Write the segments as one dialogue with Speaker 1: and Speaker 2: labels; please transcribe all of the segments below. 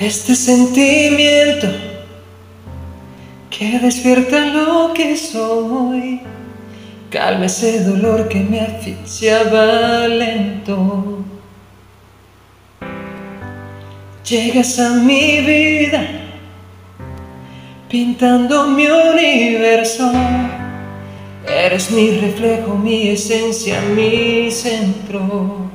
Speaker 1: Este sentimiento que despierta lo que soy, calma ese dolor que me asfixiaba lento. Llegas a mi vida pintando mi universo. Eres mi reflejo, mi esencia, mi centro.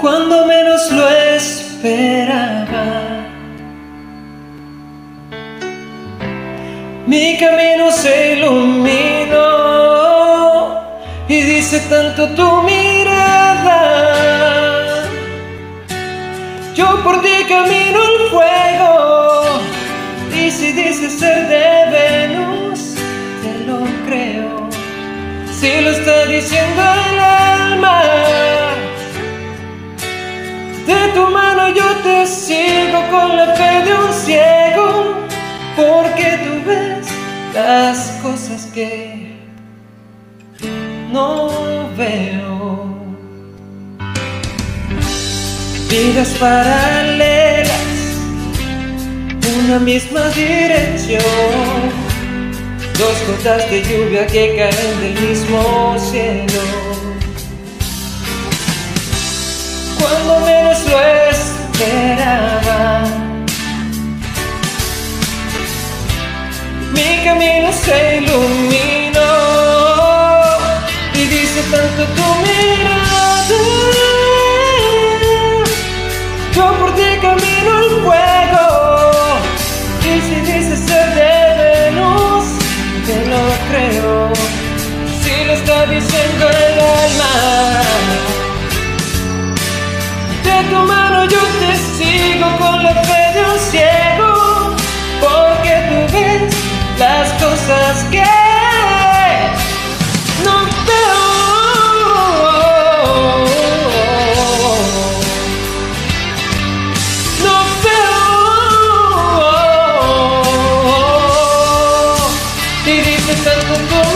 Speaker 1: Cuando menos lo esperaba, mi camino se iluminó y dice tanto tu mirada. Yo por ti camino el fuego y si dices ser de Venus, te lo creo. Si lo está diciendo el alma. De tu mano yo te sigo con la fe de un ciego, porque tú ves las cosas que no veo. Vidas paralelas, una misma dirección, dos gotas de lluvia que caen del mismo cielo. cuando menos lo esperaba. Mi camino se iluminó Y dices